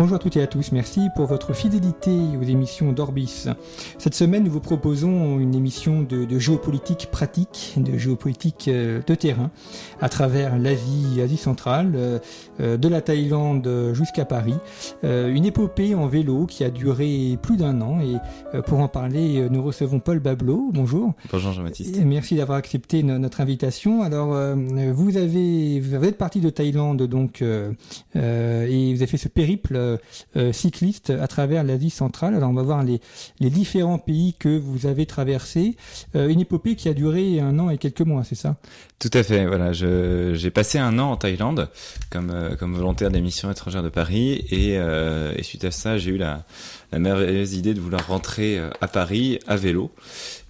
Bonjour à toutes et à tous, merci pour votre fidélité aux émissions d'Orbis. Cette semaine, nous vous proposons une émission de, de géopolitique pratique, de géopolitique euh, de terrain, à travers l'Asie, Asie centrale, euh, euh, de la Thaïlande jusqu'à Paris. une épopée en vélo qui a duré plus d'un an et pour en parler, nous recevons Paul Bablo. Bonjour. Bonjour Jean-Baptiste. Merci d'avoir accepté notre invitation. Alors, vous avez, vous êtes parti de Thaïlande donc et vous avez fait ce périple cycliste à travers l'Asie centrale. Alors on va voir les, les différents pays que vous avez traversés. Euh, une épopée qui a duré un an et quelques mois, c'est ça? Tout à fait. Voilà, j'ai passé un an en Thaïlande comme euh, comme volontaire des missions étrangères de Paris et, suite à ça, j'ai eu la la merveilleuse idée de vouloir rentrer à Paris à vélo.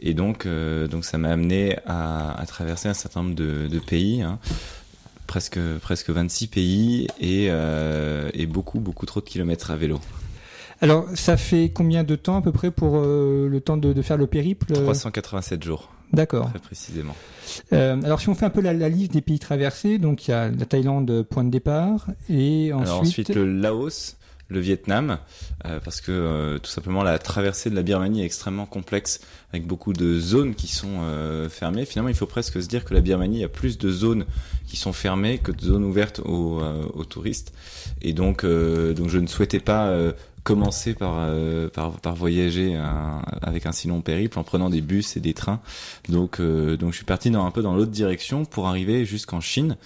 Et donc, donc ça m'a amené à, traverser un certain nombre de, de pays. Hein presque presque 26 pays et, euh, et beaucoup beaucoup trop de kilomètres à vélo. Alors, ça fait combien de temps à peu près pour euh, le temps de, de, faire le périple 387 jours. D'accord. Très précisément. Euh, alors, si on fait un peu la, la, liste des pays traversés, donc il y a la Thaïlande, point de départ, et ensuite. Alors, ensuite le Laos, le Vietnam, euh, parce que euh, tout simplement la traversée de la Birmanie est extrêmement complexe, avec beaucoup de zones qui sont euh, fermées. Finalement, il faut presque se dire que la Birmanie a plus de zones qui sont fermées que de zones ouvertes aux, aux touristes. Et donc, donc je ne souhaitais pas commencer par, euh, par, par voyager un, avec un si long périple en prenant des bus et des trains. Donc, euh, donc je suis parti dans un peu dans l'autre direction pour arriver jusqu'en Chine,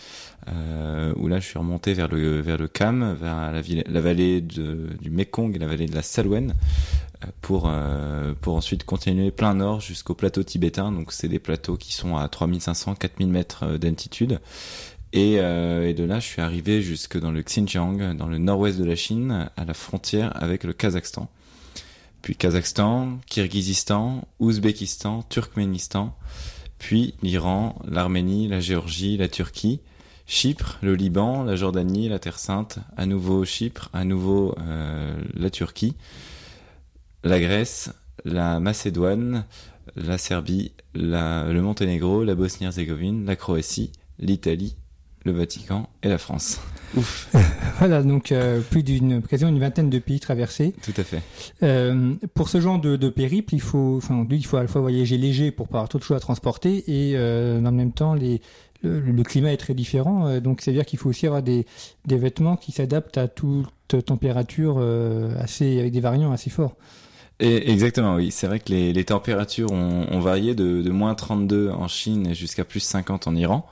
euh, où là je suis remonté vers le vers le Cam, vers la, ville, la vallée de, du Mekong et la vallée de la Salwen pour pour ensuite continuer plein nord jusqu'au plateau tibétain. Donc c'est des plateaux qui sont à 3500 4000 mètres d'altitude et, euh, et, de là, je suis arrivé jusque dans le Xinjiang, dans le nord-ouest de la Chine, à la frontière avec le Kazakhstan. Puis Kazakhstan, Kirghizistan, Ouzbékistan, Turkménistan, puis l'Iran, l'Arménie, la Géorgie, la Turquie, Chypre, le Liban, la Jordanie, la Terre Sainte, à nouveau Chypre, à nouveau euh, la Turquie, la Grèce, la Macédoine, la Serbie, la, le Monténégro, la Bosnie-Herzégovine, la Croatie, l'Italie le Vatican et la France. Ouf. voilà, donc euh, plus d'une quasiment une vingtaine de pays traversés. Tout à fait. Euh, pour ce genre de, de, périple, il faut, enfin, il faut à la fois voyager léger pour pas avoir trop de choses à transporter et euh, en même temps les le, le, climat est très différent, donc c'est à dire qu'il faut aussi avoir des, des vêtements qui s'adaptent à toute température assez avec des variants assez forts. Et exactement, oui. C'est vrai que les, températures ont, varié de, de moins 32 en Chine jusqu'à plus 50 en Iran.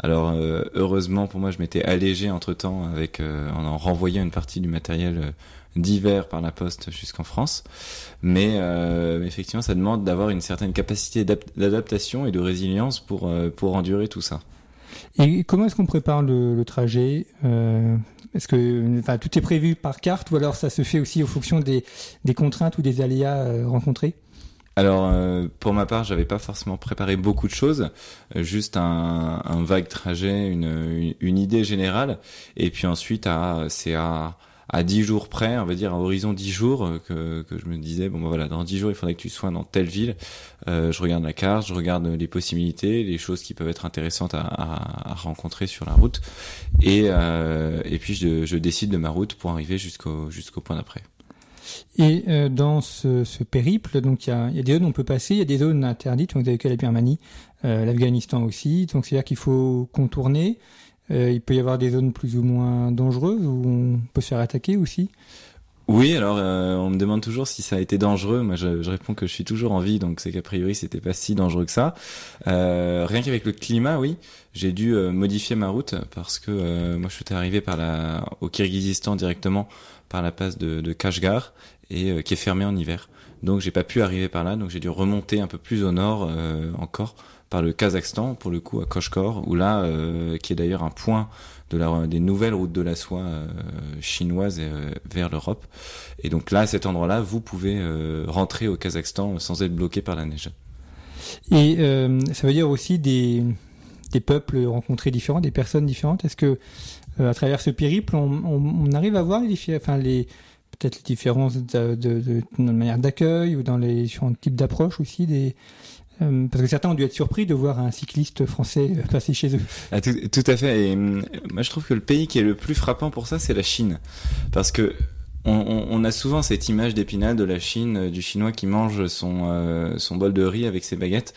Alors euh, heureusement pour moi, je m'étais allégé entre temps avec euh, en, renvoyant une partie du matériel euh, d'hiver par la poste jusqu'en France. Mais effectivement, ça demande d'avoir une certaine capacité d'adaptation et de résilience pour pour endurer tout ça. Et comment est-ce qu'on prépare le, le trajet Est-ce que enfin, tout est prévu par carte ou alors ça se fait aussi en fonction des, des contraintes ou des aléas rencontrés? Alors, euh, pour ma part, j'avais pas forcément préparé beaucoup de choses, euh, juste un, un, vague trajet, une, une, idée générale, et puis ensuite, c'est à à 10 jours près, on va dire à horizon 10 jours, euh, que, que je me disais, bon ben voilà, dans 10 jours, il faudrait que tu sois dans telle ville. Euh, je regarde la carte, je regarde les possibilités, les choses qui peuvent être intéressantes à, à, à rencontrer sur la route, et, euh, et puis je, je décide de ma route pour arriver jusqu'au jusqu'au point d'après. Et euh, dans ce, ce, périple, donc il y a, y a, des zones où on peut passer, il y a des zones interdites, donc vous avez que la Birmanie, euh, l'Afghanistan aussi, donc c'est-à-dire qu'il faut contourner. Euh, il peut y avoir des zones plus ou moins dangereuses où on peut se faire attaquer aussi. Oui, alors euh, on me demande toujours si ça a été dangereux. Moi, je, je réponds que je suis toujours en vie, donc c'est qu'a priori c'était pas si dangereux que ça. Euh, rien qu'avec le climat, oui, j'ai dû euh, modifier ma route parce que euh, moi je suis arrivé par la au Kirghizistan directement par la passe de, de Kashgar et euh, qui est fermée en hiver. Donc j'ai pas pu arriver par là, donc j'ai dû remonter un peu plus au nord encore par le Kazakhstan, pour le coup à Koshkor, où là, qui est d'ailleurs un point de la, des nouvelles routes de la soie chinoises vers l'Europe. Et donc là, à cet endroit-là, vous pouvez rentrer au Kazakhstan sans être bloqué par la neige. Et ça veut dire aussi des, des peuples rencontrés différents, des personnes différentes. Est-ce que à travers ce périple, on, arrive à voir les, enfin les peut-être les différences de, de, manière d'accueil ou dans les différents types d'approches aussi des euh, parce que certains ont dû être surpris de voir un cycliste français passer chez eux. Ah, tout, à fait. Hum, moi, je trouve que le pays qui est le plus frappant pour ça, c'est la Chine, parce que on, a souvent cette image d'épinal de la Chine, euh, du Chinois qui mange euh, son bol de riz avec ses baguettes.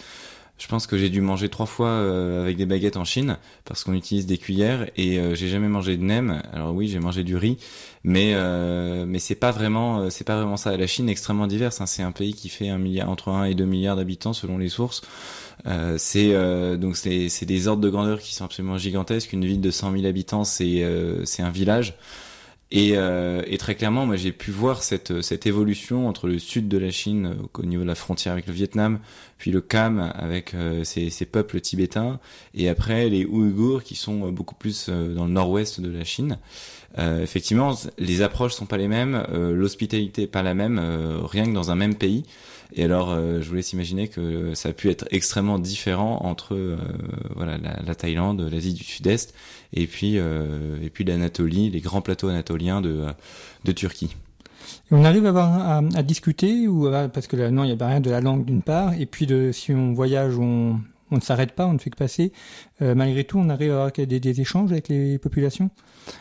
Je pense que j'ai dû manger trois fois euh, avec des baguettes en Chine parce qu'on utilise des cuillères et euh, j'ai jamais mangé de nem. Alors oui, j'ai mangé du riz, mais euh, mais c'est pas vraiment c'est pas vraiment ça. La Chine est extrêmement diverse. Hein. C'est un pays qui fait un milliard entre 1 et 2 milliards d'habitants selon les sources. c'est donc c'est c'est des ordres de grandeur qui sont absolument gigantesques. Une ville de 100 000 habitants, c'est c'est un village. Et, euh, et, très clairement, moi, j'ai pu voir cette, cette évolution entre le sud de la Chine, au niveau de la frontière avec le Vietnam, puis le Cam avec euh, ces, peuples tibétains, et après les Ouïghours qui sont beaucoup plus euh, dans le nord-ouest de la Chine. Euh, effectivement, les approches sont pas les mêmes, l'hospitalité pas la même, rien que dans un même pays. Et alors, je vous laisse imaginer que ça a pu être extrêmement différent entre voilà la, la Thaïlande, l'Asie du Sud-Est et puis euh, et puis l'Anatolie, les grands plateaux anatoliens de de Turquie. on arrive à, avoir, à, à discuter ou parce que là, non, il y a barrière de la langue d'une part, et puis de si on voyage, on, on ne s'arrête pas, on ne fait que passer. Euh, malgré tout, on arrive à avoir des, échanges avec les populations.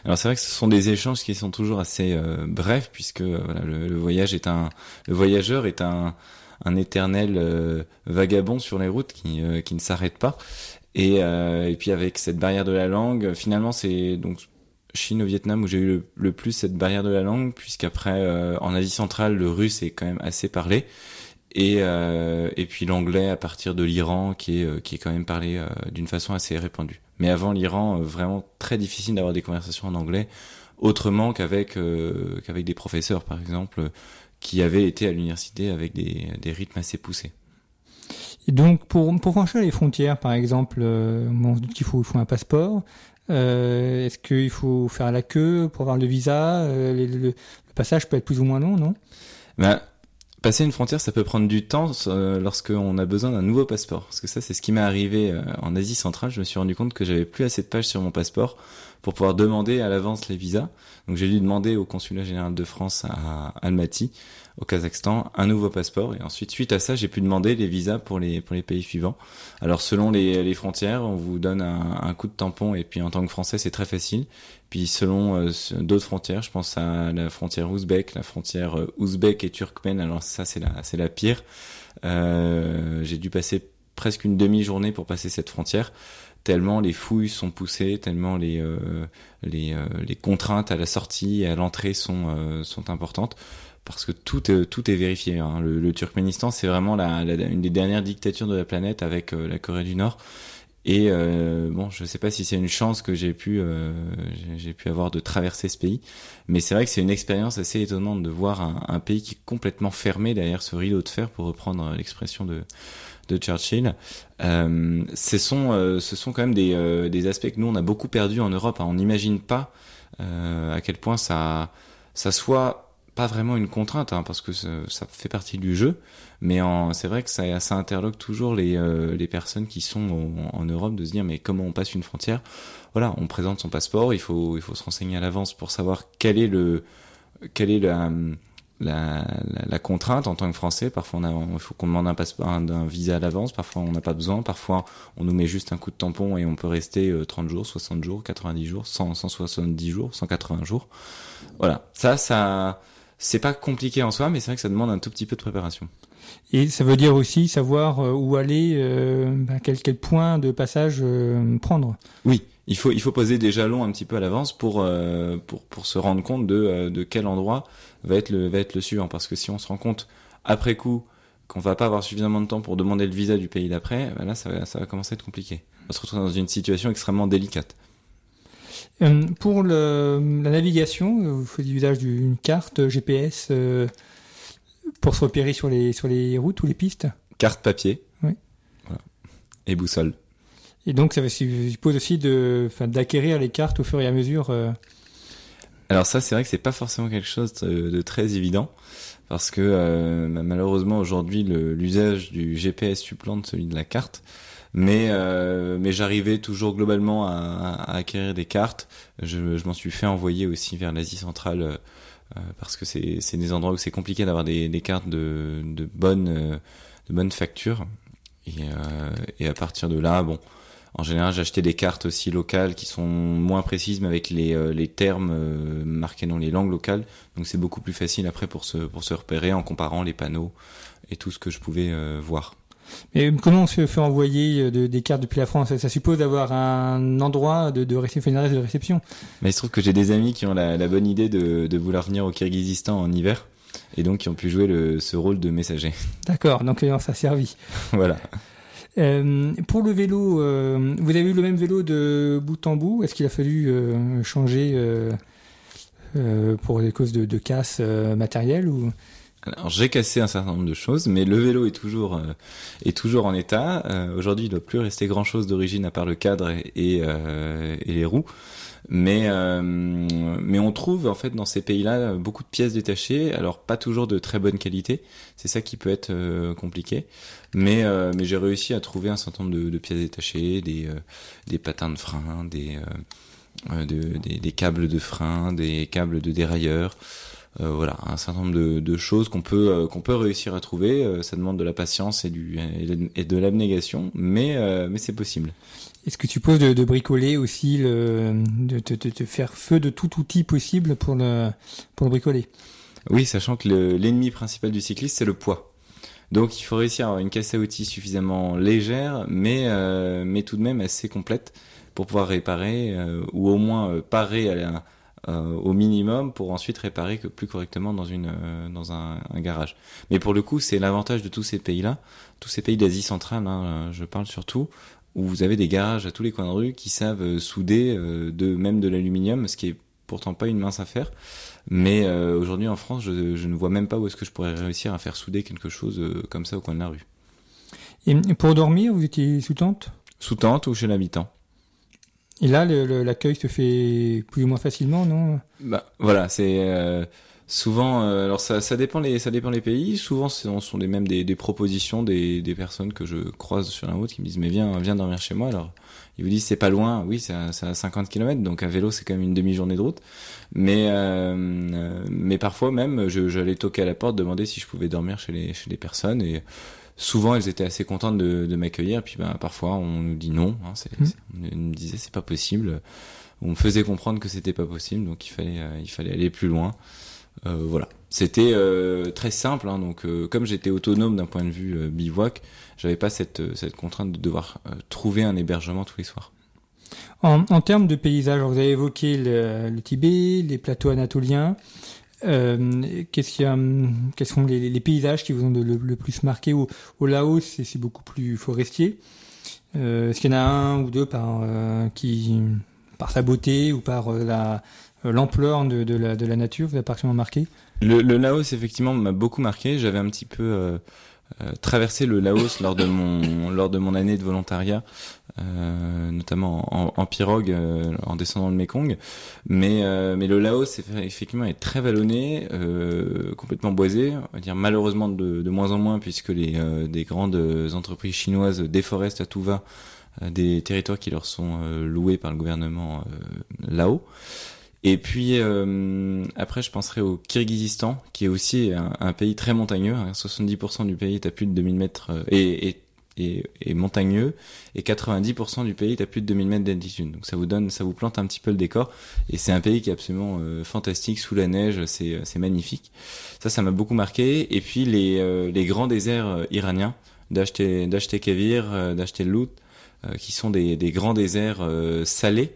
Alors c'est vrai que ce sont des échanges qui sont toujours assez euh, brefs puisque euh, le, le, le voyageur est un, un éternel vagabond sur les routes qui, ne s'arrête pas. Et, et puis avec cette barrière de la langue, finalement c'est donc Chine au Vietnam où j'ai eu le, plus cette barrière de la langue, puisqu'après en Asie centrale le russe est quand même assez parlé. Et, euh, et puis l'anglais à partir de l'Iran qui est, euh, qui est quand même parlé euh, d'une façon assez répandue. Mais avant l'Iran, vraiment très difficile d'avoir des conversations en anglais, autrement qu'avec qu'avec des professeurs par exemple, qui avaient été à l'université avec des, des rythmes assez poussés. Et donc, pour, pour franchir les frontières, par exemple, euh, on se dit qu'il faut, il faut un passeport. Euh, Est-ce qu'il faut faire la queue pour avoir le visa? Euh, le, le, le, passage peut être plus ou moins long, non? Ben, Passer une frontière, ça peut prendre du temps euh, lorsqu'on a besoin d'un nouveau passeport. Parce que ça, c'est ce qui m'est arrivé euh, en Asie centrale. Je me suis rendu compte que j'avais plus assez de pages sur mon passeport pour pouvoir demander à l'avance les visas. Donc j'ai dû demander au consulat général de France à Almaty au Kazakhstan un nouveau passeport et ensuite suite à ça j'ai pu demander les visas pour les pour les pays suivants. Alors selon les, les frontières on vous donne un, coup de tampon et puis en tant que français c'est très facile. Puis selon euh, d'autres frontières, je pense à la frontière ouzbek, la frontière euh, ouzbek et turkmène. Alors ça c'est la c'est la pire. Euh, j'ai dû passer presque une demi-journée pour passer cette frontière tellement les fouilles sont poussées, tellement les euh, les, euh, les contraintes à la sortie et à l'entrée sont euh, sont importantes parce que tout est, tout est vérifié. Hein. Le, le, Turkménistan, c'est vraiment la, une des dernières dictatures de la planète avec la Corée du Nord. Et euh, bon, je sais pas si c'est une chance que j'ai pu euh, j'ai pu avoir de traverser ce pays, mais c'est vrai que c'est une expérience assez étonnante de voir un, pays qui est complètement fermé derrière ce rideau de fer, pour reprendre l'expression de de Churchill. Euh, ce sont euh, ce sont quand même des euh, des aspects que nous on a beaucoup perdu en Europe. Hein. On n'imagine pas à quel point ça ça soit pas vraiment une contrainte, hein, parce que ça fait partie du jeu, mais c'est vrai que ça, ça interloque toujours les, euh, les personnes qui sont en, Europe de se dire mais comment on passe une frontière? Voilà, on présente son passeport, il faut, il faut se renseigner à l'avance pour savoir quel est le, quelle est la, la, la, contrainte en tant que Français. Parfois, on a, il faut qu'on demande un passeport, un, un visa à l'avance. Parfois, on n'a pas besoin. Parfois, on nous met juste un coup de tampon et on peut rester 30 euh, jours, 60 jours, 90 jours, 100, 170 jours, 180 jours. Voilà, ça, ça c'est pas compliqué en soi, mais c'est vrai que ça demande un tout petit peu de préparation. Et ça veut dire aussi savoir euh, où aller, euh, bah, quel, quel point de passage euh, prendre. Oui, il faut il faut poser des jalons un petit peu à l'avance pour euh, pour pour se rendre compte de de quel endroit va être le va être le suivant parce que si on se rend compte après coup qu'on va pas avoir suffisamment de temps pour demander le visa du pays d'après, bah là ça va ça va commencer à être compliqué. On va se retrouver dans une situation extrêmement délicate. Euh, pour le, la navigation, vous faites l'usage d'une carte GPS euh, pour se repérer sur les, sur les routes ou les pistes Carte papier. Oui. Voilà. Et boussole. Et donc ça suppose aussi d'acquérir les cartes au fur et à mesure. Alors ça, c'est vrai que c'est pas forcément quelque chose de, très évident parce que euh, malheureusement aujourd'hui l'usage du GPS supplante celui de la carte. Mais euh, mais j'arrivais toujours globalement à, à, acquérir des cartes. Je, je m'en suis fait envoyer aussi vers l'Asie centrale euh, parce que c'est c'est des endroits où c'est compliqué d'avoir des, des cartes de de bonne de bonne facture. Et, et à partir de là, bon, en général, j'achetais des cartes aussi locales qui sont moins précises, mais avec les, euh, les termes euh, marqués dans les langues locales. Donc c'est beaucoup plus facile après pour se, pour se repérer en comparant les panneaux et tout ce que je pouvais euh, voir. Mais comment on se fait envoyer des cartes depuis la France? Ça suppose d'avoir un endroit de, de réception, une adresse de réception. Mais il se trouve que j'ai des amis qui ont la, la bonne idée de, de vouloir venir au Kyrgyzstan en hiver et donc qui ont pu jouer le, ce rôle de messager. D'accord, donc ça a servi. voilà. Euh, pour le vélo, euh, vous avez eu le même vélo de bout en bout? Est-ce qu'il a fallu euh, changer euh, pour des causes de, de casse matérielle ou? Alors j'ai cassé un certain nombre de choses, mais le vélo est toujours est toujours en état. Aujourd'hui, il ne doit plus rester grand chose d'origine à part le cadre et, et, et les roues. Mais euh, mais on trouve en fait dans ces pays-là beaucoup de pièces détachées, alors pas toujours de très bonne qualité. C'est ça qui peut être euh, compliqué. Mais euh, mais j'ai réussi à trouver un certain nombre de, de pièces détachées, des des patins de frein, des, de, des des câbles de frein, des câbles de dérailleur. Euh, voilà, un certain nombre de, de choses qu'on peut qu'on peut réussir à trouver. ça demande de la patience et du et de l'abnégation, mais mais c'est possible. Est-ce que tu poses de, de, bricoler aussi, le, de te faire feu de tout outil possible pour le, pour le bricoler? Oui, sachant que l'ennemi principal du cycliste, c'est le poids. Donc il faut réussir à avoir une caisse à outils suffisamment légère, mais, euh, mais tout de même assez complète pour pouvoir réparer, euh, ou au moins euh, parer à au minimum pour ensuite réparer que plus correctement dans, une, dans un, un garage. Mais pour le coup, c'est l'avantage de tous ces pays-là, tous ces pays d'Asie centrale, hein, je parle surtout, où vous avez des garages à tous les coins de rue qui savent euh, souder euh, de même de l'aluminium, ce qui est pourtant pas une mince affaire. Mais euh, aujourd'hui en France, je, je, ne vois même pas où est-ce que je pourrais réussir à faire souder quelque chose comme ça au coin de la rue. Et pour dormir, vous étiez sous tente? Sous tente ou chez l'habitant. Et là, l'accueil se fait plus ou moins facilement, non? Bah voilà, c'est Souvent, euh, alors ça, ça dépend les, ça dépend les pays. Souvent, ce sont des même des, des propositions des, des personnes que je croise sur la route qui me disent mais viens, viens dormir chez moi. Alors ils vous disent c'est pas loin, oui, c'est à, à, 50 km, donc à vélo c'est quand même une demi-journée de route. Mais euh, mais parfois même, j'allais toquer à la porte, demander si je pouvais dormir chez les chez les personnes et souvent elles étaient assez contentes de, de m'accueillir. Puis ben parfois on nous dit non, hein, c'est, mmh. on nous disait c'est pas possible. On me faisait comprendre que c'était pas possible, donc il fallait euh, il fallait aller plus loin. Euh, voilà. C'était euh, très simple, hein, donc euh, comme j'étais autonome d'un point de vue bivouac, j'avais pas cette, cette contrainte de devoir trouver un hébergement tous les soirs. En, en termes de paysage, vous avez évoqué le, le Tibet, les plateaux anatoliens. Euh, qu'est-ce qu'il a, quels sont les, paysages qui vous ont le, plus marqué au, Laos C'est beaucoup plus forestier. Euh, Est-ce qu'il y en a un ou deux par qui, par sa beauté ou par la euh, l'ampleur de, la, de la nature vous a particulièrement marqué? Le, Laos, effectivement, m'a beaucoup marqué. J'avais un petit peu euh, euh, traversé le Laos lors de mon, lors de mon année de volontariat, euh, notamment en, en pirogue, euh, en descendant le Mekong. Mais, mais le Laos, effectivement, est très vallonné, complètement boisé. On va dire malheureusement de, de moins en moins, puisque les des grandes entreprises chinoises déforestent à tout va des territoires qui leur sont loués par le gouvernement là-haut. Et puis euh, après, je penserai au Kyrgyzstan, qui est aussi un, pays très montagneux. 70% hein. du pays est à plus de 2000 mètres euh, et, montagneux, et 90% du pays est à plus de 2000 mètres d'altitude. Donc ça vous donne, ça vous plante un petit peu le décor. Et c'est un pays qui est absolument euh, fantastique sous la neige, c'est c'est magnifique. Ça, ça m'a beaucoup marqué. Et puis les euh, les grands déserts iraniens, d'acheter d'acheter Kavir, d'acheter Lout, qui sont des, des grands déserts salés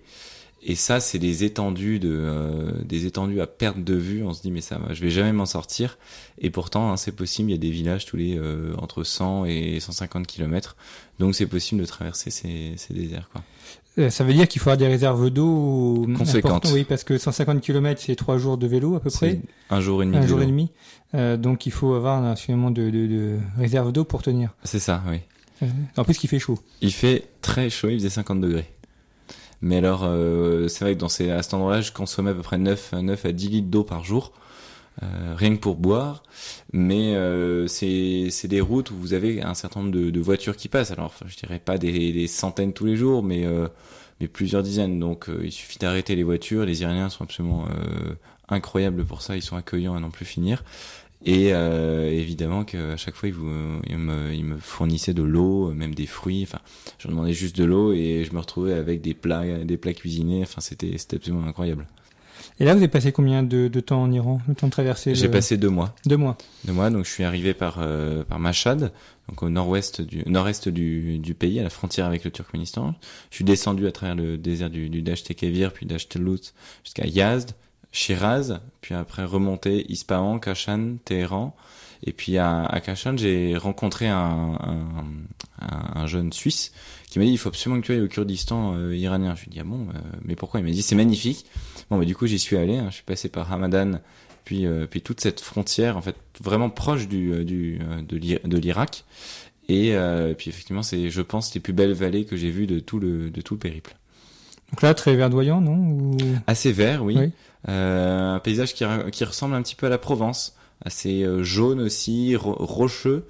et ça, c'est des étendues de, euh, des étendues à perte de vue. On se dit mais ça, je vais jamais m'en sortir. Et pourtant, hein, c'est possible. Il y a des villages tous les euh, entre 100 et 150 km. Donc c'est possible de traverser ces, ces déserts. Quoi. Euh, ça veut dire qu'il faut avoir des réserves d'eau conséquentes. Oui, parce que 150 km, c'est trois jours de vélo à peu près. Un jour et demi. Un jour et demi. donc il faut avoir suffisamment de, de, de réserves d'eau pour tenir. C'est ça, oui. en plus, il fait chaud. Il fait très chaud, il faisait 50 degrés. Mais alors, euh, c'est vrai que dans ces, à cet endroit-là, je consommais à peu près 9, 9 à 10 litres d'eau par jour, euh, rien que pour boire. Mais euh, c'est des routes où vous avez un certain nombre de, voitures qui passent. Alors, je dirais pas des, centaines tous les jours, mais, euh, mais plusieurs dizaines. Donc, il suffit d'arrêter les voitures. Les Iraniens sont absolument incroyables pour ça. Ils sont accueillants à n'en plus finir. Et euh, évidemment qu'à chaque fois, ils, vous, ils, me, ils me fournissaient de l'eau, même des fruits. Enfin, je demandais juste de l'eau et je me retrouvais avec des plats, des plats cuisinés. Enfin, c'était, absolument incroyable. Et là, vous avez passé combien de, de temps en Iran, le temps de traverser J'ai le- passé deux mois. deux mois. Deux mois, donc je suis arrivé par euh, par Mashhad, donc au nord-ouest du nord-est du, du pays, à la frontière avec le Turkménistan. Je suis descendu à travers le désert du, du Dasht Kevir, puis Dasht Lut jusqu'à Yazd, Shiraz, puis après remonter Ispahan, Kashan, Téhéran. Et puis à, à Kashan, j'ai rencontré un, un, un, un jeune Suisse qui m'a dit il faut absolument que tu ailles au Kurdistan euh, iranien. Je lui ai dit ah bon, euh, mais pourquoi? Il m'a dit c'est magnifique. Bon bah du coup j'y suis allé. hein. Je suis passé par Hamadan, puis euh, puis toute cette frontière en fait vraiment proche du du de l'I- de l'Irak. Et puis effectivement c'est je pense les plus belles vallées que j'ai vues de tout le de tout le périple. Donc là, très verdoyant, non? Ou... Assez vert, oui. Oui. Euh, un paysage qui, qui ressemble un petit peu à la Provence, assez euh, jaune aussi, ro- rocheux,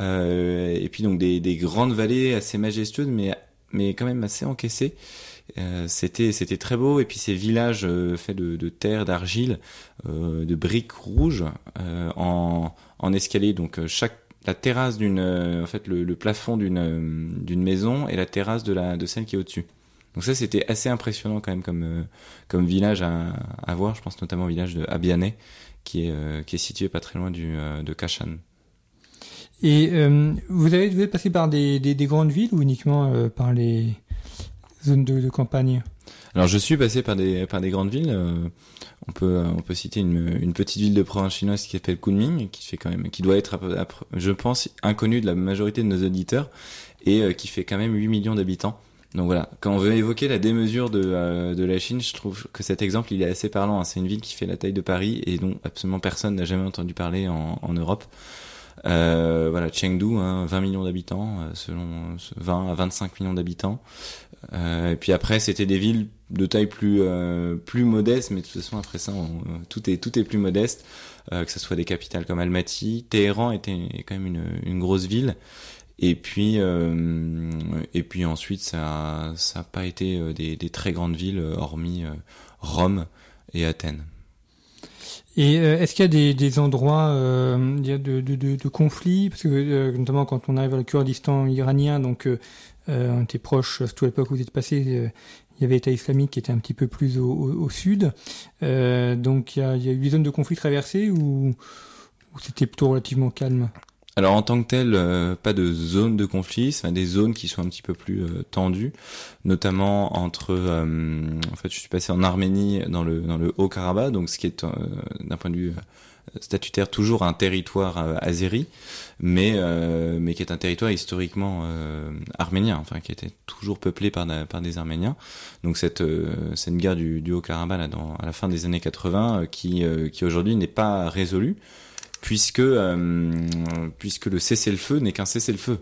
euh, et puis donc des, des grandes vallées assez majestueuses, mais mais quand même assez encaissées. Euh, c'était c'était très beau. Et puis ces villages euh, faits de, de terre d'argile euh, de briques rouges en en escalier. Donc chaque la terrasse d'une en fait le, le plafond d'une d'une maison et la terrasse de la de celle qui est au-dessus donc ça c'était assez impressionnant quand même comme euh, comme village à, à voir. Je pense notamment au village de Abiané, qui est, euh, qui est situé pas très loin du, euh, de Kashan. Et euh, vous, avez, vous êtes passé par des, des, des grandes villes ou uniquement euh, par les zones de, de campagne? Alors je suis passé par des, par des grandes villes. euh, on peut, on peut citer une, une petite ville de province chinoise qui s'appelle Kunming, qui fait quand même, qui doit être, je pense, inconnue de la majorité de nos auditeurs et euh, qui fait quand même 8 millions d'habitants. Donc voilà, quand on veut évoquer la démesure de, euh, de la Chine, je trouve que cet exemple il est assez parlant. hein. C'est une ville qui fait la taille de Paris et dont absolument personne n'a jamais entendu parler en, en Europe. Euh, voilà, Chengdu, hein, 20 millions d'habitants, euh, selon euh, 20 à 25 millions d'habitants. Et puis après, c'était des villes de taille plus plus modeste, mais de toute façon après ça, tout est tout est plus modeste. Que ce soit des capitales comme Almaty, Téhéran était quand même une, une grosse ville. Et puis euh, et puis ensuite, ça ça a pas été euh, des, des très grandes villes, euh, hormis euh, Rome et Athènes. Et est-ce qu'il y a des, des endroits euh, de, de, de, de conflits? Parce que euh, notamment quand on arrive vers le Kurdistan iranien, donc on était proche, surtout à l'époque où vous êtes passé, il y avait l'État islamique qui était un petit peu plus au, au, au sud. Donc il y, a, il y a eu des zones de conflit traversées ou c'était plutôt relativement calme? Alors en tant que tel, euh, pas de zone de conflit, c'est des zones qui sont un petit peu plus euh, tendues, notamment entre. euh, en fait, je suis passé en Arménie dans le dans le Haut-Karabakh, donc ce qui est d'un point de vue statutaire toujours un territoire azéri, mais mais qui est un territoire historiquement arménien, enfin qui était toujours peuplé par par des Arméniens. Donc cette cette guerre du, du Haut-Karabakh là, à la fin des années 80, euh, qui qui aujourd'hui n'est pas résolue puisque euh, puisque le cessez-le-feu n'est qu'un cessez-le-feu.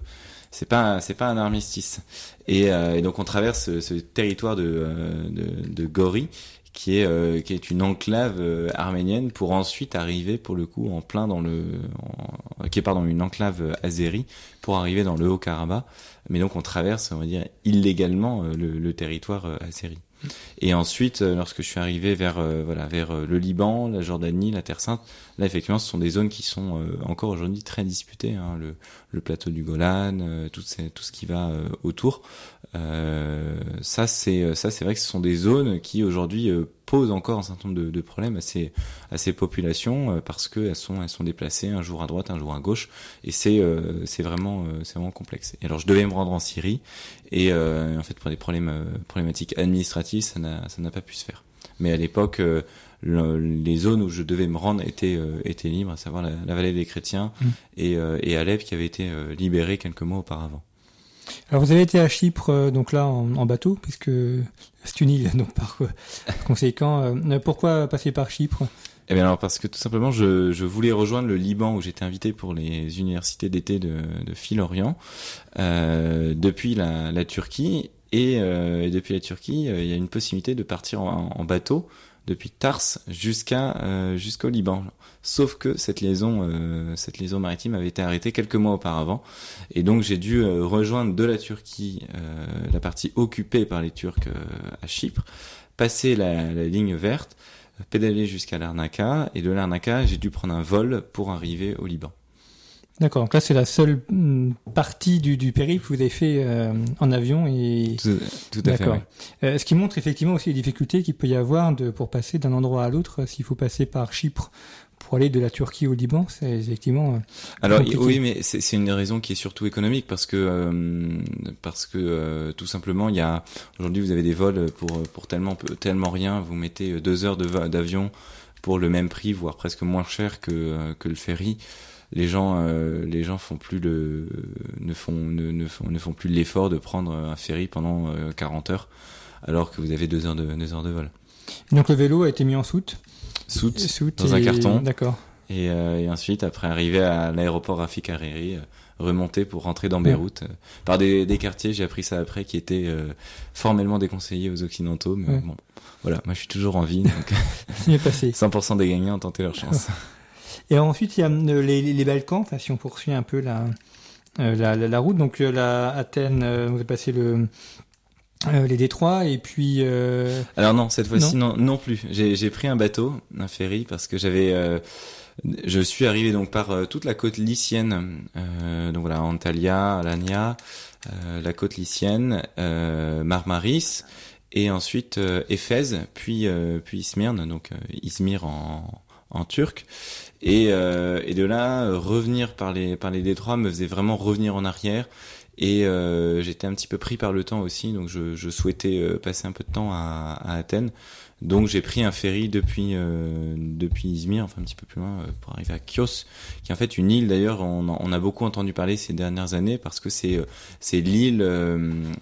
C'est pas c'est pas un armistice. Et, euh, et donc on traverse ce, territoire de, euh, de de Gori qui est euh, qui est une enclave euh, arménienne pour ensuite arriver pour le coup en plein dans le qui est pardon une enclave euh, azérie pour arriver dans le Haut-Karabakh. Mais donc on traverse on va dire illégalement le, le territoire azéri. Et ensuite, euh, lorsque je suis arrivé vers euh, voilà vers euh, le Liban, la Jordanie, la Terre Sainte, là effectivement, ce sont des zones qui sont encore aujourd'hui très disputées. Hein, le, le plateau du Golan, tout, tout ce qui va autour. Ça, c'est ça, c'est vrai que ce sont des zones qui aujourd'hui posent encore un certain nombre de, de problèmes à ces à ces populations euh, parce que elles sont elles sont déplacées un jour à droite, un jour à gauche, et c'est euh, c'est vraiment euh, c'est vraiment complexe. Et alors, je devais me rendre en Syrie, et euh, en fait, pour des problèmes problématiques administratives, ça n'a pas pu se faire. Mais à l'époque, le- les zones où je devais me rendre étaient euh, étaient libres, à savoir la, la vallée des chrétiens Mm. et, euh, et Alep qui avait été euh, libérée quelques mois auparavant. Alors vous avez été à Chypre, euh, donc là en, bateau, puisque c'est une île, donc par, euh, conséquent. euh, pourquoi passer par Chypre? Eh bien alors parce que tout simplement je, je voulais rejoindre le Liban où j'étais invité pour les universités d'été de, de Phil-Orient euh, depuis la, Turquie et, depuis la Turquie il y a une possibilité de partir en bateau depuis Tars jusqu'à euh, jusqu'au Liban. Sauf que cette liaison euh, cette liaison maritime avait été arrêtée quelques mois auparavant et donc j'ai dû euh, rejoindre de la Turquie euh, la partie occupée par les Turcs euh, à Chypre, passer la, la ligne verte, pédaler jusqu'à Larnaca et de Larnaca j'ai dû prendre un vol pour arriver au Liban. D'accord, donc là c'est la seule mm, partie du, du périple que vous avez fait euh, en avion et tout, tout à fait. Ouais. Euh, ce qui montre effectivement aussi les difficultés qu'il peut y avoir de, pour passer d'un endroit à l'autre. S'il faut passer par Chypre pour aller de la Turquie au Liban, c'est effectivement. Euh, Alors compliqué. oui, mais c'est une raison qui est surtout économique parce que euh, parce que euh, tout simplement il y a aujourd'hui vous avez des vols pour pour tellement tellement rien, vous mettez deux heures d'avion pour le même prix, voire presque moins cher que que le ferry les gens euh, les gens font plus le ne font ne, ne font ne font plus l'effort de prendre un ferry pendant euh, 40 heures alors que vous avez deux heures de deux heures de vol. Donc le vélo a été mis en soute. Soute, soute dans et... un carton. D'accord. Et, euh, et, ensuite après arriver à l'aéroport Rafik Hariri remonter pour rentrer dans Beyrouth ouais. par des, des quartiers j'ai appris ça après qui étaient formellement déconseillés aux occidentaux mais ouais. bon voilà moi je suis toujours en vie donc 100% des gagnants ont tenté leur chance. Et ensuite, il y a les, les Balkans, enfin, si on poursuit un peu la, euh, la, la, la, route. Donc, euh, la Athènes, euh, vous avez passé le, euh, les détroits et puis. Euh... Alors non, cette fois-ci non. non, non plus. J'ai pris un bateau, un ferry, parce que j'avais. Euh, je suis arrivé donc par euh, toute la côte lycienne, donc voilà Antalya, Alania, la côte lycienne, Marmaris, et ensuite Éphèse, puis puis Smyrne, donc Izmir en en turc. Et, euh, et de là, revenir par les, par les détroits me faisait vraiment revenir en arrière. Et euh, j'étais un petit peu pris par le temps aussi, donc je, souhaitais euh, passer un peu de temps à, Athènes. Donc j'ai pris un ferry depuis euh, depuis Izmir, enfin un petit peu plus loin, euh, pour arriver à Chios, qui est en fait une île. D'ailleurs, on, on, a beaucoup entendu parler ces dernières années parce que c'est euh, c'est l'île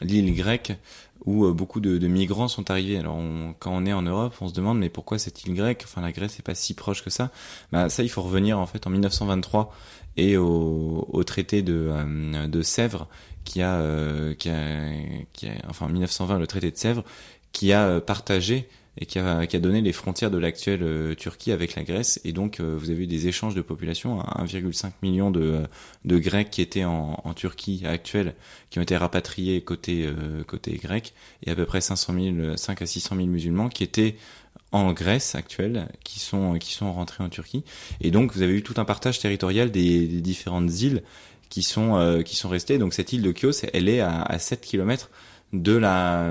l'île grecque où euh, beaucoup de, migrants sont arrivés. Alors on, quand on est en Europe, on se demande mais pourquoi cette île grecque? Enfin la Grèce n'est pas si proche que ça. Bah ça il faut revenir en fait en 1923 et au, traité de, euh, de Sèvres qui a, euh, qui a, qui a enfin 1920 le traité de Sèvres qui a partagé et qui a, qui a donné les frontières de l'actuelle euh, Turquie avec la Grèce. Et donc, euh, vous avez eu des échanges de population, 1,5 million de, de Grecs qui étaient en, en, Turquie actuelle, qui ont été rapatriés côté, euh, côté grec, et à peu près 500 000, 5 à 600 000 musulmans qui étaient en Grèce actuelle, qui sont, qui sont rentrés en Turquie. Et donc, vous avez eu tout un partage territorial des, des différentes îles qui sont, euh, qui sont restées. Donc, cette île de Chios, elle est à, à 7 kilomètres de la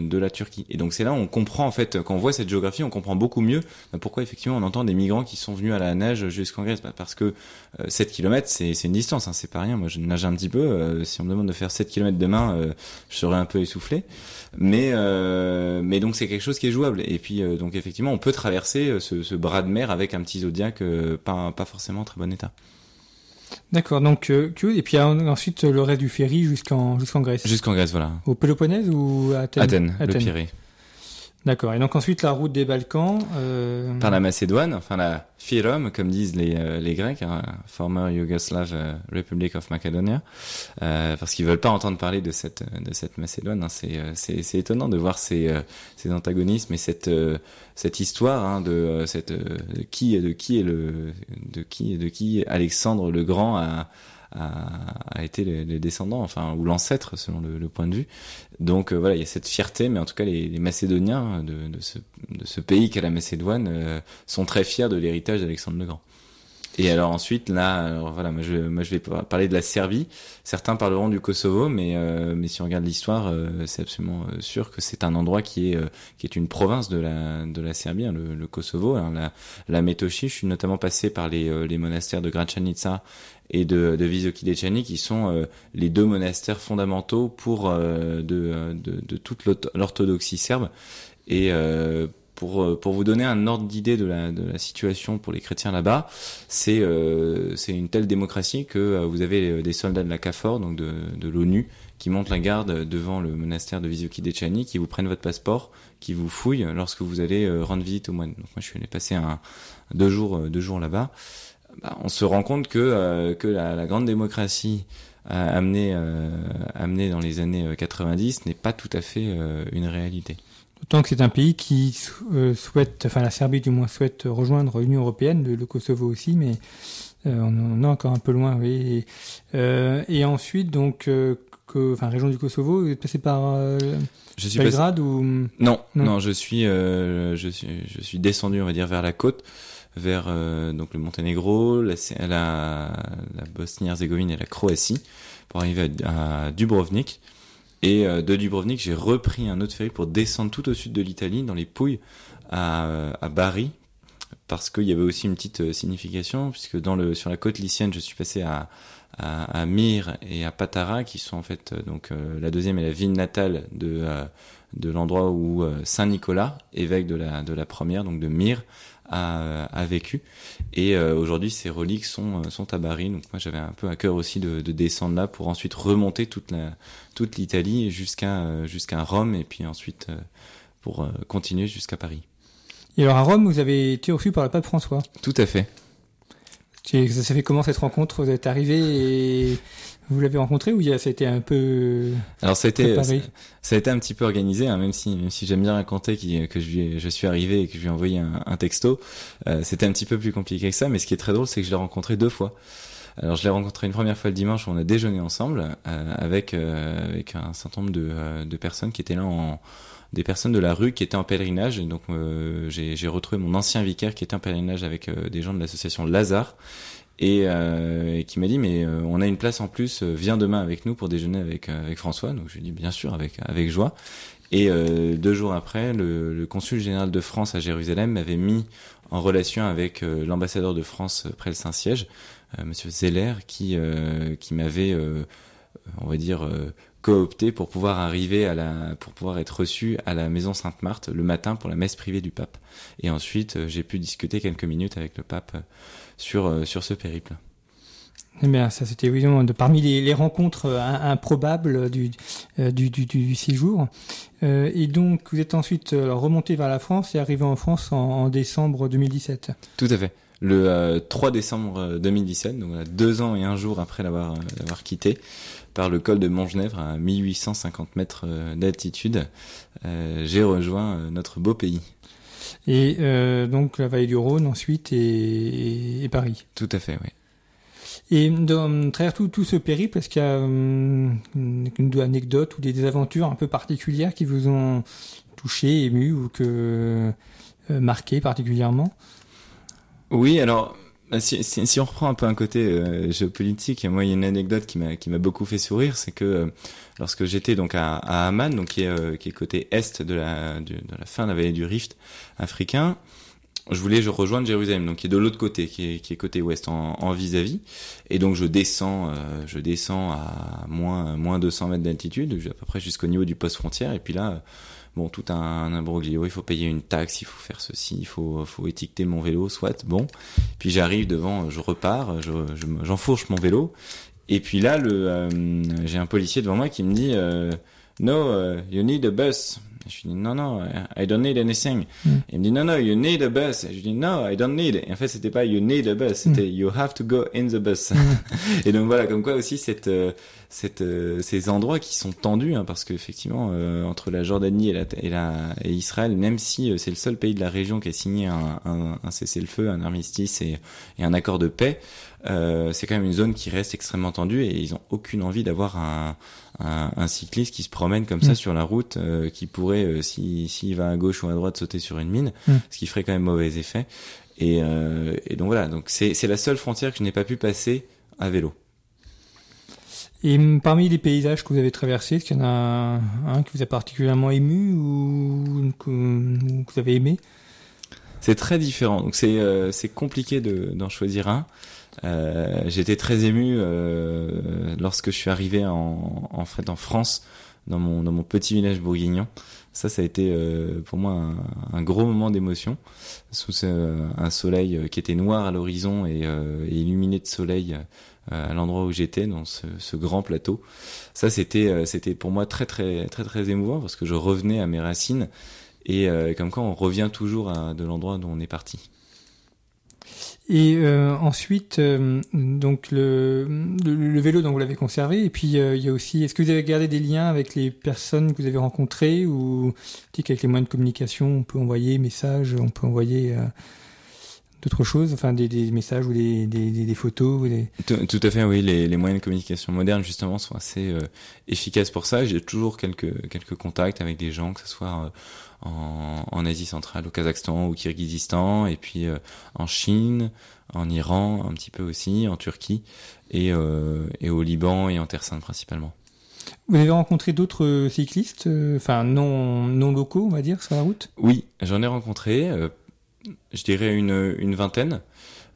de la Turquie. Et donc c'est là on comprend en fait quand on voit cette géographie, on comprend beaucoup mieux pourquoi effectivement on entend des migrants qui sont venus à la nage jusqu'en Grèce. Bah, parce que euh, 7 km c'est c'est une distance, hein, c'est pas rien. Moi je nage un petit peu. Euh, si on me demande de faire 7 km demain, euh, je serais un peu essoufflé. Mais euh, mais donc c'est quelque chose qui est jouable. Et puis donc effectivement on peut traverser ce, ce, bras de mer avec un petit zodiac pas pas forcément en très bon état. D'accord, donc euh, et puis ensuite le reste du ferry jusqu'en jusqu'en Grèce. Jusqu'en Grèce, voilà. Au Péloponnèse ou à Athènes? Athènes, Athènes. le Pirée. D'accord. Et donc ensuite la route des Balkans. Euh... Par la Macédoine, enfin la Fyrom, comme disent les, euh, les Grecs, hein, former Yugoslav euh, Republic of Macedonia, euh, parce qu'ils veulent pas entendre parler de cette de cette Macédoine. Hein. C'est c'est étonnant de voir ces ces antagonismes et cette cette histoire hein, de cette de qui de qui est le de qui de qui Alexandre le Grand a a, a été les, les, descendants, enfin ou l'ancêtre selon le, le, point de vue. Donc euh, voilà, il y a cette fierté, mais en tout cas les, les Macédoniens de, de, ce, de ce pays qu'est la Macédoine euh, sont très fiers de l'héritage d'Alexandre le Grand. Et alors ensuite, là, alors voilà, moi je, moi je vais parler de la Serbie. Certains parleront du Kosovo, mais euh, mais si on regarde l'histoire, euh, c'est absolument euh, sûr que c'est un endroit qui est euh, qui est une province de la de la Serbie, hein, le, le, Kosovo. Alors, la la Metochi, je suis notamment passé par les les monastères de Gračanica et de, de qui sont euh, les deux monastères fondamentaux pour euh, de, de, de, toute l'orthodoxie serbe et pour pour vous donner un ordre d'idée de la situation pour les chrétiens là-bas, c'est c'est une telle démocratie que vous avez des soldats de la CAFOR, donc de l'ONU, qui montent la garde devant le monastère de Visioki qui vous prennent votre passeport, qui vous fouillent lorsque vous allez rendre visite au moine. Donc moi je suis allé passer deux jours là-bas. Bah, on se rend compte que la, grande démocratie amené euh, amené dans les années 90 euh, n'est pas tout à fait euh, une réalité. D'autant que c'est un pays qui souhaite, enfin la Serbie du moins souhaite rejoindre l'Union européenne, le, Kosovo aussi, mais on en est encore un peu loin, oui. Et, et ensuite, donc, que, enfin, région du Kosovo, vous êtes passé par je suis Belgrade ou? Non, non, je suis, je suis, je suis descendu, on va dire, vers la côte vers euh, donc le Monténégro, la, la, la Bosnie-Herzégovine et la Croatie pour arriver à, Dubrovnik. Et euh, de Dubrovnik, j'ai repris un autre ferry pour descendre tout au sud de l'Italie, dans les Pouilles, à, Bari, parce qu'il y avait aussi une petite euh, signification, puisque sur la côte lycienne, je suis passé à, à, à Myre et à Patara, qui sont en fait donc la deuxième et la ville natale de de l'endroit où Saint Nicolas, évêque de la de la première, donc de Myre, a, a vécu. Et euh, aujourd'hui, ces reliques sont, euh, sont à Bari. Donc moi, j'avais un peu à cœur aussi de, de, descendre là pour ensuite remonter toute la toute l'Italie jusqu'à euh, jusqu'à Rome et puis ensuite pour continuer jusqu'à Paris. Et alors à Rome, vous avez été reçu par le pape François? Tout à fait. Ça s'est fait comment cette rencontre? Vous êtes arrivé et vous l'avez rencontré ou ça a été un peu Alors ça a été ça, a été un petit peu organisé, hein, même si même si j'aime bien raconter que je, je suis arrivé et que je lui ai envoyé un, un texto, euh, c'était un petit peu plus compliqué que ça. Mais ce qui est très drôle, c'est que je l'ai rencontré deux fois. Alors je l'ai rencontré une première fois le dimanche où on a déjeuné ensemble euh, avec euh, avec un certain nombre de, euh, de personnes qui étaient là en des personnes de la rue qui étaient en pèlerinage. Et donc j'ai retrouvé mon ancien vicaire qui était en pèlerinage avec des gens de l'association Lazare et, euh, qui m'a dit mais euh, on a une place en plus, euh, viens demain avec nous pour déjeuner avec euh, avec François. Donc je lui ai dit bien sûr avec avec joie. Et deux jours après, le, le, consul général de France à Jérusalem m'avait mis en relation avec l'ambassadeur de France près le Saint-Siège, Monsieur Zeller, qui qui m'avait, on va dire coopté pour pouvoir arriver à la, pour pouvoir être reçu à la maison Sainte-Marthe le matin pour la messe privée du pape. Et ensuite, j'ai pu discuter quelques minutes avec le pape sur, euh, sur ce périple. Eh bien, ça c'était évidemment de parmi les, les rencontres euh, improbables du, euh, du, du, du, séjour. Euh, et donc, vous êtes ensuite remonté vers la France et arrivé en France en, en décembre 2017. Tout à fait. Le euh, 3 décembre 2017, donc deux ans et un jour après l'avoir l'avoir quitté, par le col de Montgenèvre à 1850 mètres d'altitude, j'ai rejoint notre beau pays. Et euh, donc la vallée du Rhône ensuite et, et, Paris. Tout à fait, oui. Et dans travers tout, tout ce périple, est-ce qu'il y a hum, une, une anecdote ou des, aventures un peu particulières qui vous ont touché, ému ou que euh, marqué particulièrement? Oui, alors si, si, si, on reprend un peu un côté euh, géopolitique, moi il y a une anecdote qui m'a beaucoup fait sourire, c'est que euh, lorsque j'étais donc à, à Amman, donc qui est euh, qui est côté est de la de, la fin de la vallée du Rift africain, je voulais je rejoindre Jérusalem, donc qui est de l'autre côté, qui est qui est côté ouest en vis-à-vis, et donc je descends euh, je descends à moins moins 200 mètres d'altitude, à peu près jusqu'au niveau du poste frontière, et puis là bon, tout un, un imbroglio, il faut payer une taxe, il faut faire ceci, il faut, faut étiqueter mon vélo, soit, bon. Puis j'arrive devant, je repars, j'enfourche je, mon vélo, et puis là, le, euh, j'ai un policier devant moi qui me dit, euh, no, uh, you need a bus. Je lui dis non non, I don't need anything. Mm. Il me dit non non, you need a bus. Et je dis no, I don't need. Et en fait, c'était pas you need a bus, c'était mm. you have to go in the bus. Mm. et donc voilà, comme quoi aussi cette euh, cette, euh, ces endroits qui sont tendus, hein, parce qu'effectivement, euh, entre la Jordanie et, la, et, la, et Israël, même si euh, c'est le seul pays de la région qui a signé un, un, un cessez-le-feu, un armistice et, et, un accord de paix, c'est quand même une zone qui reste extrêmement tendue et ils ont aucune envie d'avoir un, un, cycliste qui se promène comme ça mm. sur la route, qui pourrait, s'il si, va à gauche ou à droite, sauter sur une mine, mm. ce qui ferait quand même mauvais effet. Et, et donc voilà, donc c'est la seule frontière que je n'ai pas pu passer à vélo. Et parmi les paysages que vous avez traversés, est-ce qu'il y en a un qui vous a particulièrement ému ou que vous avez aimé? C'est très différent, donc c'est euh, compliqué d'en choisir un. Euh, J'étais très ému euh, lorsque je suis arrivé en, en en France, dans mon dans mon petit village bourguignon, Ça, ça a été euh, pour moi un, un gros moment d'émotion. Sous un soleil qui était noir à l'horizon et, et, illuminé de soleil à l'endroit où j'étais, dans ce, grand plateau. Ça, c'était c'était pour moi très très très très émouvant parce que je revenais à mes racines et comme quand on revient toujours à, de l'endroit dont on est parti. Et euh, ensuite, euh, donc le, vélo, donc vous l'avez conservé. Et puis euh, il y a aussi, est-ce que vous avez gardé des liens avec les personnes que vous avez rencontrées ou qu'avec les moyens de communication, on peut envoyer messages, on peut envoyer d'autres choses, enfin des, des, messages ou des, des, des photos ou des... Tout, tout, à fait, oui. Les, les, moyens de communication modernes justement sont assez efficaces pour ça. J'ai toujours quelques quelques contacts avec des gens, que ce soit en, en, Asie centrale, au Kazakhstan, au Kirghizistan, et puis euh, en Chine, en Iran un petit peu aussi, en Turquie, et, euh, et au Liban et en Terre Sainte principalement. Vous avez rencontré d'autres cyclistes, euh, enfin non, non locaux, on va dire, sur la route? Oui, j'en ai rencontré, je dirais une, une vingtaine.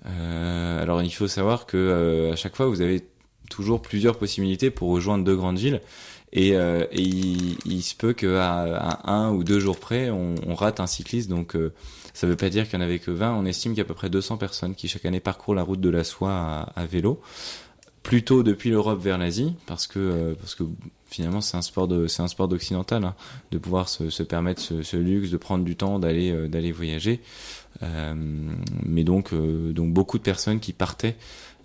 alors il faut savoir que à chaque fois, vous avez toujours plusieurs possibilités pour rejoindre deux grandes villes. Et, euh, il, il, se peut qu'à à un ou deux jours près, on, on rate un cycliste. Donc euh, ça ne veut pas dire qu'il n'y en avait que 20. On estime qu'il y a à peu près 200 personnes qui chaque année parcourent la route de la soie à, à vélo. Plutôt depuis l'Europe vers l'Asie, parce que euh, parce que finalement c'est un sport de c'est un sport d'occidental hein, de pouvoir se, permettre ce, luxe de prendre du temps d'aller euh, voyager euh, mais donc donc beaucoup de personnes qui partaient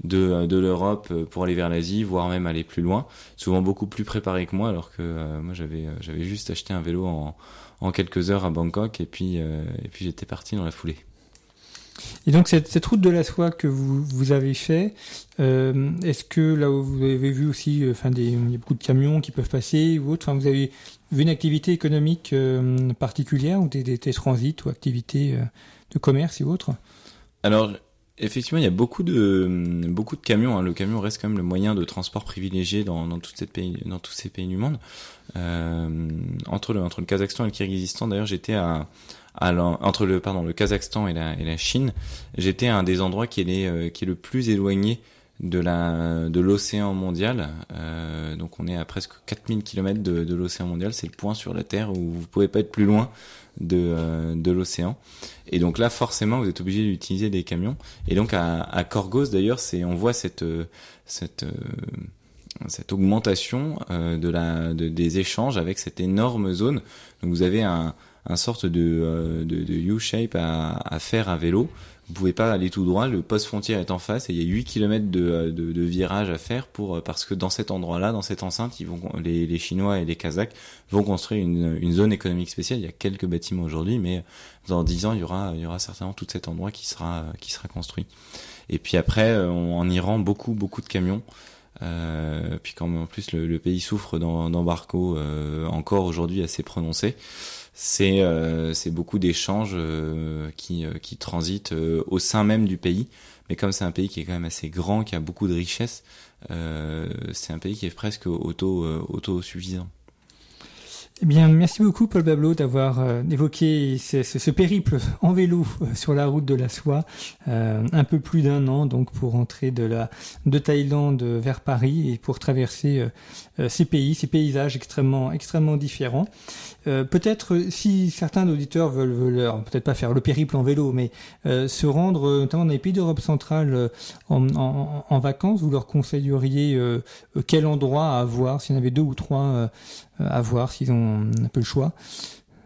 de, l'Europe euh, pour aller vers l'Asie, voire même aller plus loin. Souvent beaucoup plus préparé que moi, alors que euh, moi j'avais euh, j'avais juste acheté un vélo en, quelques heures à Bangkok et puis j'étais parti dans la foulée. Et donc cette, route de la soie que vous, avez fait, euh, est-ce que là où vous avez vu aussi, enfin des, il y a beaucoup de camions qui peuvent passer ou autre, enfin vous avez vu une activité économique euh, particulière ou des, transits ou activités euh, de commerce et autres? Alors Effectivement, il y a beaucoup de beaucoup de camions. Hein. Le camion reste quand même le moyen de transport privilégié dans, dans, toutes ces pays, dans tous ces pays du monde. Euh, entre le entre le Kazakhstan et le Kyrgyzstan, d'ailleurs, j'étais à, à entre le pardon le Kazakhstan et la, et la Chine, j'étais à un des endroits qui est euh, qui est le plus éloigné de la de l'océan mondial. Euh, donc on est à presque 4000 km de, de l'océan mondial. C'est le point sur la Terre où vous pouvez pas être plus loin de, euh, de l'océan. Et donc là, forcément, vous êtes obligé d'utiliser des camions. Et donc à, à Korgos, d'ailleurs, c'est on voit cette cette cette augmentation euh, de la de, des échanges avec cette énorme zone. Donc vous avez un un sorte de, euh, de, de U-shape à, à faire à vélo vous pouvez pas aller tout droit, le poste frontière est en face et il y a 8 km de, de, de virage à faire pour euh, parce que dans cet endroit-là, dans cette enceinte, ils vont les, les Chinois et les Kazakhs vont construire une, une zone économique spéciale. Il y a quelques bâtiments aujourd'hui, mais dans 10 ans, il y aura il y aura certainement tout cet endroit qui sera qui sera construit. Et puis après, euh, en Iran, beaucoup beaucoup de camions. Euh, puis quand en plus le, le pays souffre d'embargo euh, encore aujourd'hui assez prononcé, c'est euh, c'est beaucoup d'échanges euh, qui, euh, qui transitent au sein même du pays. Mais comme c'est un pays qui est quand même assez grand, qui a beaucoup de richesses, c'est un pays qui est presque auto autosuffisant. Eh bien, merci beaucoup Paul Bablo d'avoir euh, évoqué ce, ce, ce, périple en vélo euh, sur la route de la soie, euh, un peu plus d'un an donc pour entrer de la de Thaïlande vers Paris et pour traverser euh, ces pays, ces paysages extrêmement extrêmement différents. Euh, peut-être si certains auditeurs veulent, veulent peut-être pas faire le périple en vélo, mais se rendre notamment dans les pays d'Europe centrale en, en, en, vacances, vous leur conseilleriez quel endroit à voir? S'il y en avait deux ou trois à voir s'ils ont un peu le choix.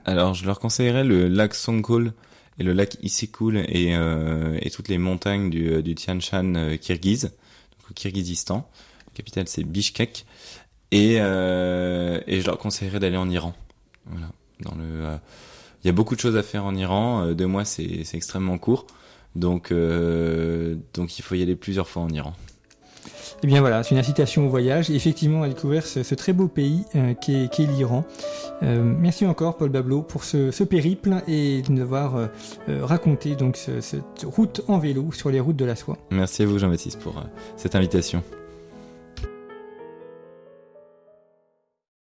Alors, je leur conseillerais le lac Songkol et le lac Issyk-Kul et, euh, et toutes les montagnes du, euh, du Tian Shan euh, kirghiz, donc au Kirghizistan. La capitale, c'est Bishkek. Et, euh, et je leur conseillerais d'aller en Iran. Voilà. Dans le, il euh, y a beaucoup de choses à faire en Iran. deux mois, c'est extrêmement court. Donc, donc il faut y aller plusieurs fois en Iran. Eh bien voilà, c'est une incitation au voyage, et effectivement à découvrir ce, ce très beau pays euh, qui est, est l'Iran. Euh, merci encore Paul Bablo pour ce, périple et de nous avoir euh, euh raconté donc ce, cette route en vélo sur les routes de la soie. Merci à vous Jean-Baptiste pour cette invitation.